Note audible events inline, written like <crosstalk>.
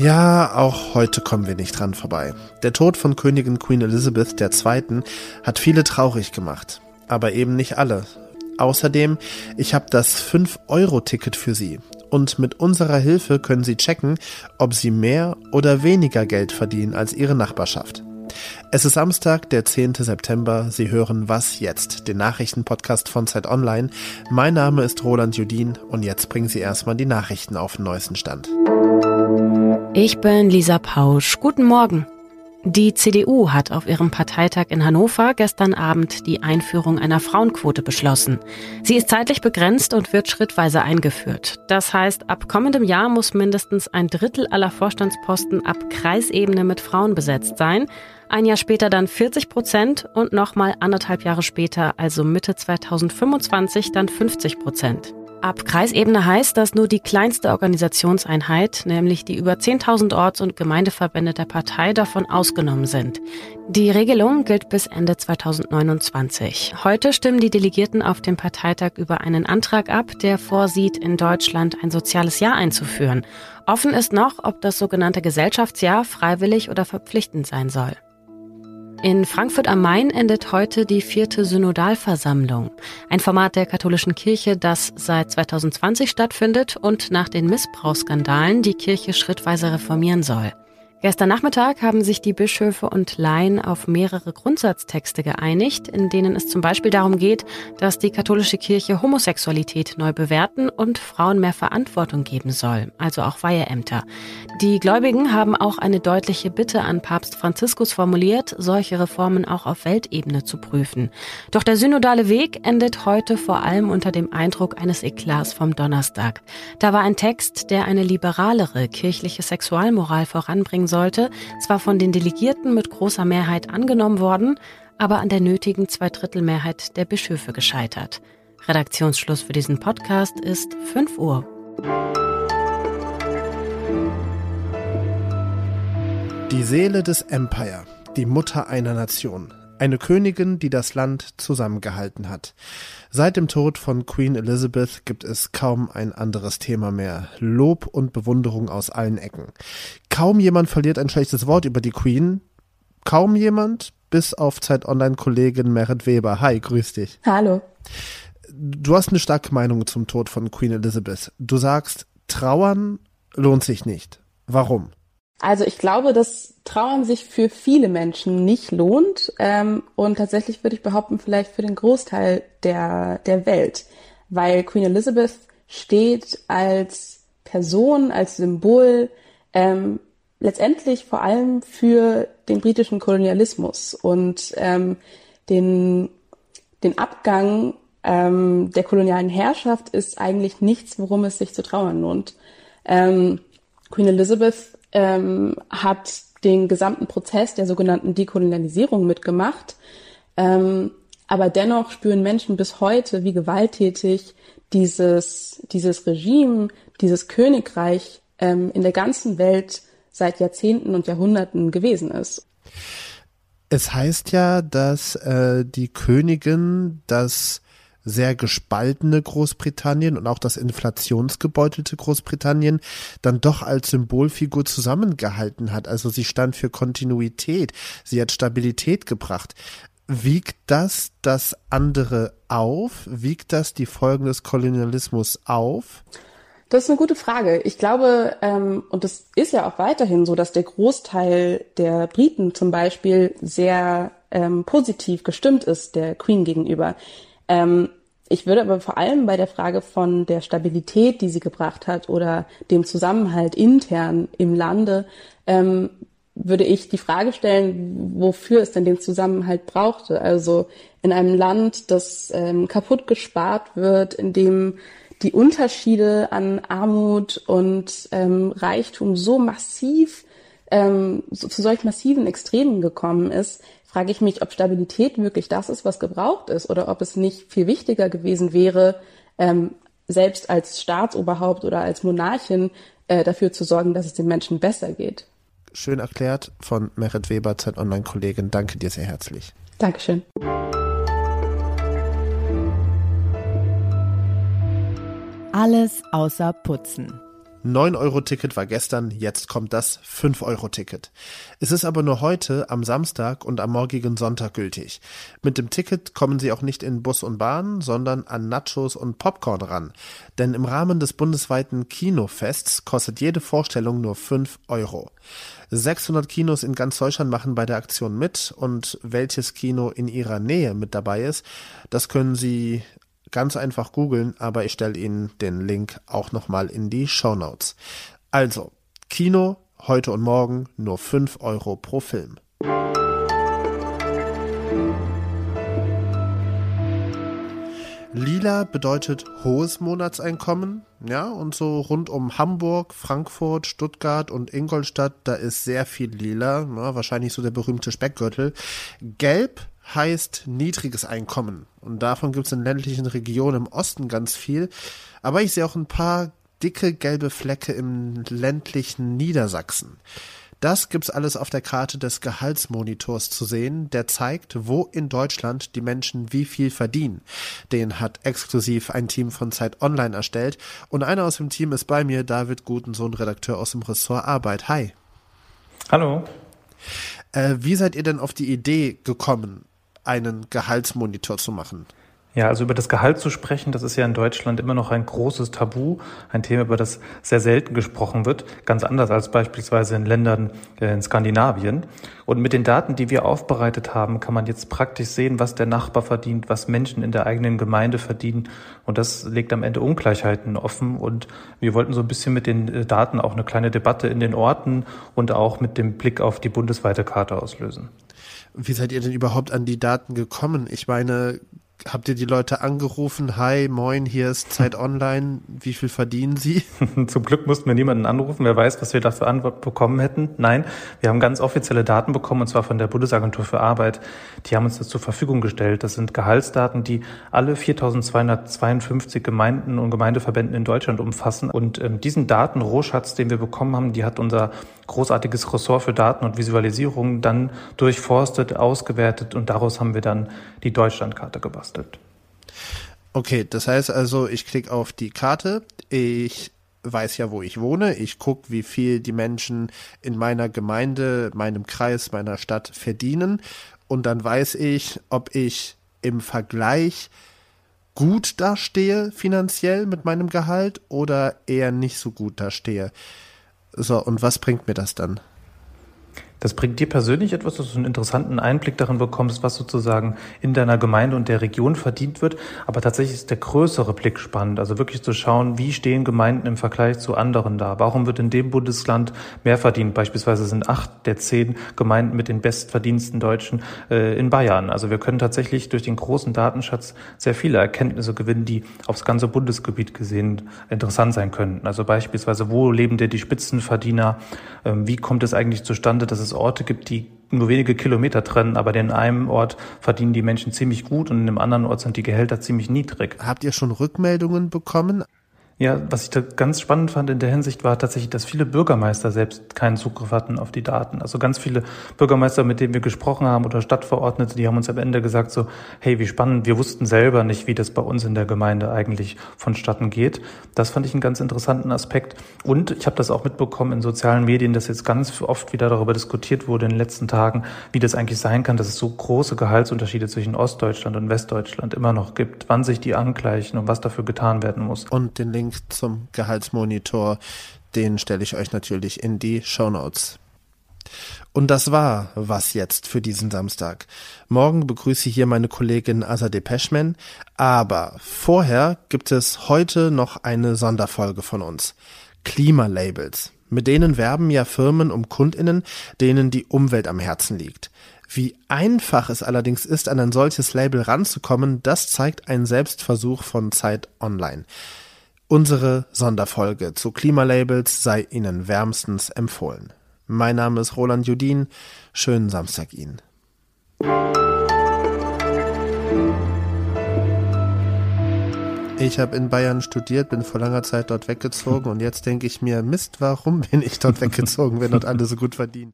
Ja, auch heute kommen wir nicht dran vorbei. Der Tod von Königin Queen Elizabeth II. hat viele traurig gemacht, aber eben nicht alle. Außerdem, ich habe das 5-Euro-Ticket für Sie und mit unserer Hilfe können Sie checken, ob Sie mehr oder weniger Geld verdienen als Ihre Nachbarschaft. Es ist Samstag, der 10. September. Sie hören Was jetzt, den Nachrichtenpodcast von Zeit Online. Mein Name ist Roland Judin und jetzt bringen Sie erstmal die Nachrichten auf den neuesten Stand. Ich bin Lisa Pausch. Guten Morgen. Die CDU hat auf ihrem Parteitag in Hannover gestern Abend die Einführung einer Frauenquote beschlossen. Sie ist zeitlich begrenzt und wird schrittweise eingeführt. Das heißt, ab kommendem Jahr muss mindestens ein Drittel aller Vorstandsposten ab Kreisebene mit Frauen besetzt sein. Ein Jahr später dann 40 Prozent und nochmal anderthalb Jahre später, also Mitte 2025, dann 50 Prozent. Ab Kreisebene heißt das nur die kleinste Organisationseinheit, nämlich die über 10.000 Orts- und Gemeindeverbände der Partei davon ausgenommen sind. Die Regelung gilt bis Ende 2029. Heute stimmen die Delegierten auf dem Parteitag über einen Antrag ab, der vorsieht, in Deutschland ein soziales Jahr einzuführen. Offen ist noch, ob das sogenannte Gesellschaftsjahr freiwillig oder verpflichtend sein soll. In Frankfurt am Main endet heute die vierte Synodalversammlung, ein Format der katholischen Kirche, das seit 2020 stattfindet und nach den Missbrauchsskandalen die Kirche schrittweise reformieren soll. Gestern Nachmittag haben sich die Bischöfe und Laien auf mehrere Grundsatztexte geeinigt, in denen es zum Beispiel darum geht, dass die katholische Kirche Homosexualität neu bewerten und Frauen mehr Verantwortung geben soll, also auch Weiheämter. Die Gläubigen haben auch eine deutliche Bitte an Papst Franziskus formuliert, solche Reformen auch auf Weltebene zu prüfen. Doch der synodale Weg endet heute vor allem unter dem Eindruck eines Eklats vom Donnerstag. Da war ein Text, der eine liberalere kirchliche Sexualmoral voranbringen sollte, zwar von den Delegierten mit großer Mehrheit angenommen worden, aber an der nötigen Zweidrittelmehrheit der Bischöfe gescheitert. Redaktionsschluss für diesen Podcast ist 5 Uhr. Die Seele des Empire, die Mutter einer Nation. Eine Königin, die das Land zusammengehalten hat. Seit dem Tod von Queen Elizabeth gibt es kaum ein anderes Thema mehr. Lob und Bewunderung aus allen Ecken. Kaum jemand verliert ein schlechtes Wort über die Queen. Kaum jemand, bis auf Zeit Online-Kollegin Merit Weber. Hi, grüß dich. Hallo. Du hast eine starke Meinung zum Tod von Queen Elizabeth. Du sagst, trauern lohnt sich nicht. Warum? Also ich glaube, dass Trauern sich für viele Menschen nicht lohnt ähm, und tatsächlich würde ich behaupten, vielleicht für den Großteil der, der Welt, weil Queen Elizabeth steht als Person, als Symbol ähm, letztendlich vor allem für den britischen Kolonialismus und ähm, den, den Abgang ähm, der kolonialen Herrschaft ist eigentlich nichts, worum es sich zu trauern lohnt. Ähm, Queen Elizabeth ähm, hat den gesamten Prozess der sogenannten Dekolonialisierung mitgemacht. Ähm, aber dennoch spüren Menschen bis heute, wie gewalttätig dieses, dieses Regime, dieses Königreich ähm, in der ganzen Welt seit Jahrzehnten und Jahrhunderten gewesen ist. Es heißt ja, dass äh, die Königin das sehr gespaltene Großbritannien und auch das inflationsgebeutelte Großbritannien dann doch als Symbolfigur zusammengehalten hat. Also sie stand für Kontinuität, sie hat Stabilität gebracht. Wiegt das das andere auf? Wiegt das die Folgen des Kolonialismus auf? Das ist eine gute Frage. Ich glaube, ähm, und es ist ja auch weiterhin so, dass der Großteil der Briten zum Beispiel sehr ähm, positiv gestimmt ist der Queen gegenüber. Ähm, ich würde aber vor allem bei der Frage von der Stabilität, die sie gebracht hat, oder dem Zusammenhalt intern im Lande, ähm, würde ich die Frage stellen, wofür es denn den Zusammenhalt brauchte. Also in einem Land, das ähm, kaputt gespart wird, in dem die Unterschiede an Armut und ähm, Reichtum so massiv ähm, so, zu solch massiven Extremen gekommen ist, frage ich mich, ob Stabilität wirklich das ist, was gebraucht ist, oder ob es nicht viel wichtiger gewesen wäre, ähm, selbst als Staatsoberhaupt oder als Monarchin äh, dafür zu sorgen, dass es den Menschen besser geht. Schön erklärt von Merit Weber, Zeit Online-Kollegin. Danke dir sehr herzlich. Dankeschön. Alles außer Putzen. 9-Euro-Ticket war gestern, jetzt kommt das 5-Euro-Ticket. Es ist aber nur heute, am Samstag und am morgigen Sonntag gültig. Mit dem Ticket kommen Sie auch nicht in Bus und Bahn, sondern an Nachos und Popcorn ran. Denn im Rahmen des bundesweiten Kinofests kostet jede Vorstellung nur 5 Euro. 600 Kinos in ganz Deutschland machen bei der Aktion mit und welches Kino in Ihrer Nähe mit dabei ist, das können Sie ganz einfach googeln, aber ich stelle Ihnen den Link auch nochmal in die Show Notes. Also, Kino heute und morgen nur 5 Euro pro Film. Lila bedeutet hohes Monatseinkommen, ja, und so rund um Hamburg, Frankfurt, Stuttgart und Ingolstadt, da ist sehr viel lila, ja, wahrscheinlich so der berühmte Speckgürtel. Gelb heißt niedriges Einkommen. Und davon gibt es in ländlichen Regionen im Osten ganz viel. Aber ich sehe auch ein paar dicke gelbe Flecke im ländlichen Niedersachsen. Das gibt's alles auf der Karte des Gehaltsmonitors zu sehen, der zeigt, wo in Deutschland die Menschen wie viel verdienen. Den hat exklusiv ein Team von Zeit Online erstellt und einer aus dem Team ist bei mir, David Gutensohn, Redakteur aus dem Ressort Arbeit. Hi. Hallo. Äh, wie seid ihr denn auf die Idee gekommen, einen Gehaltsmonitor zu machen? Ja, also über das Gehalt zu sprechen, das ist ja in Deutschland immer noch ein großes Tabu, ein Thema, über das sehr selten gesprochen wird, ganz anders als beispielsweise in Ländern äh, in Skandinavien. Und mit den Daten, die wir aufbereitet haben, kann man jetzt praktisch sehen, was der Nachbar verdient, was Menschen in der eigenen Gemeinde verdienen. Und das legt am Ende Ungleichheiten offen. Und wir wollten so ein bisschen mit den äh, Daten auch eine kleine Debatte in den Orten und auch mit dem Blick auf die bundesweite Karte auslösen. Wie seid ihr denn überhaupt an die Daten gekommen? Ich meine, habt ihr die Leute angerufen? Hi, moin, hier ist Zeit <laughs> Online. Wie viel verdienen Sie? <laughs> Zum Glück mussten wir niemanden anrufen. Wer weiß, was wir dafür Antwort bekommen hätten. Nein, wir haben ganz offizielle Daten bekommen, und zwar von der Bundesagentur für Arbeit. Die haben uns das zur Verfügung gestellt. Das sind Gehaltsdaten, die alle 4252 Gemeinden und Gemeindeverbänden in Deutschland umfassen. Und ähm, diesen Datenrohschatz, den wir bekommen haben, die hat unser großartiges Ressort für Daten und Visualisierung dann durchforstet, ausgewertet und daraus haben wir dann die Deutschlandkarte gebastelt. Okay, das heißt also, ich klicke auf die Karte, ich weiß ja, wo ich wohne, ich gucke, wie viel die Menschen in meiner Gemeinde, meinem Kreis, meiner Stadt verdienen und dann weiß ich, ob ich im Vergleich gut dastehe finanziell mit meinem Gehalt oder eher nicht so gut dastehe. So, und was bringt mir das dann? Das bringt dir persönlich etwas, dass du einen interessanten Einblick darin bekommst, was sozusagen in deiner Gemeinde und der Region verdient wird. Aber tatsächlich ist der größere Blick spannend. Also wirklich zu schauen, wie stehen Gemeinden im Vergleich zu anderen da? Warum wird in dem Bundesland mehr verdient? Beispielsweise sind acht der zehn Gemeinden mit den bestverdiensten Deutschen äh, in Bayern. Also wir können tatsächlich durch den großen Datenschatz sehr viele Erkenntnisse gewinnen, die aufs ganze Bundesgebiet gesehen interessant sein könnten. Also beispielsweise, wo leben denn die Spitzenverdiener? Ähm, wie kommt es eigentlich zustande, dass es es Orte gibt, die nur wenige Kilometer trennen, aber in einem Ort verdienen die Menschen ziemlich gut und in einem anderen Ort sind die Gehälter ziemlich niedrig. Habt ihr schon Rückmeldungen bekommen? Ja, was ich da ganz spannend fand in der Hinsicht war tatsächlich, dass viele Bürgermeister selbst keinen Zugriff hatten auf die Daten. Also ganz viele Bürgermeister, mit denen wir gesprochen haben oder Stadtverordnete, die haben uns am Ende gesagt so, hey, wie spannend, wir wussten selber nicht, wie das bei uns in der Gemeinde eigentlich vonstatten geht. Das fand ich einen ganz interessanten Aspekt. Und ich habe das auch mitbekommen in sozialen Medien, dass jetzt ganz oft wieder darüber diskutiert wurde in den letzten Tagen, wie das eigentlich sein kann, dass es so große Gehaltsunterschiede zwischen Ostdeutschland und Westdeutschland immer noch gibt, wann sich die angleichen und was dafür getan werden muss. Und den Link Link zum Gehaltsmonitor, den stelle ich euch natürlich in die Show Notes. Und das war was jetzt für diesen Samstag. Morgen begrüße ich hier meine Kollegin Azadeh Peschman, aber vorher gibt es heute noch eine Sonderfolge von uns. Klimalabels. Mit denen werben ja Firmen um Kundinnen, denen die Umwelt am Herzen liegt. Wie einfach es allerdings ist, an ein solches Label ranzukommen, das zeigt ein Selbstversuch von Zeit Online. Unsere Sonderfolge zu Klimalabels sei Ihnen wärmstens empfohlen. Mein Name ist Roland Judin. Schönen Samstag Ihnen. Ich habe in Bayern studiert, bin vor langer Zeit dort weggezogen <laughs> und jetzt denke ich mir, Mist, warum bin ich dort weggezogen, wenn dort alle so gut verdienen?